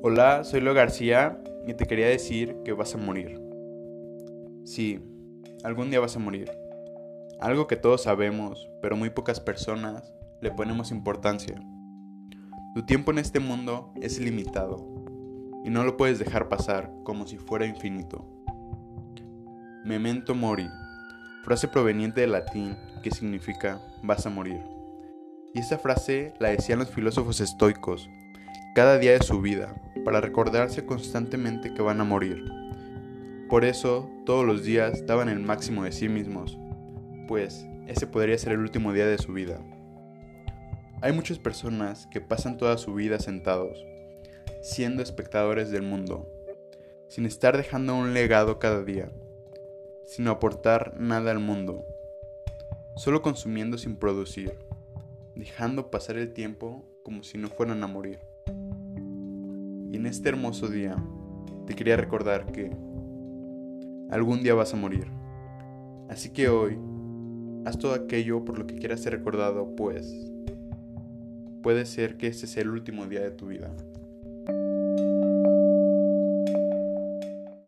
Hola, soy Leo García y te quería decir que vas a morir. Sí, algún día vas a morir. Algo que todos sabemos, pero muy pocas personas le ponemos importancia. Tu tiempo en este mundo es limitado y no lo puedes dejar pasar como si fuera infinito. Memento mori, frase proveniente del latín que significa vas a morir. Y esta frase la decían los filósofos estoicos cada día de su vida para recordarse constantemente que van a morir. Por eso, todos los días daban el máximo de sí mismos, pues ese podría ser el último día de su vida. Hay muchas personas que pasan toda su vida sentados, siendo espectadores del mundo, sin estar dejando un legado cada día, sin aportar nada al mundo, solo consumiendo sin producir, dejando pasar el tiempo como si no fueran a morir. Y en este hermoso día te quería recordar que algún día vas a morir. Así que hoy, haz todo aquello por lo que quieras ser recordado, pues puede ser que este sea el último día de tu vida.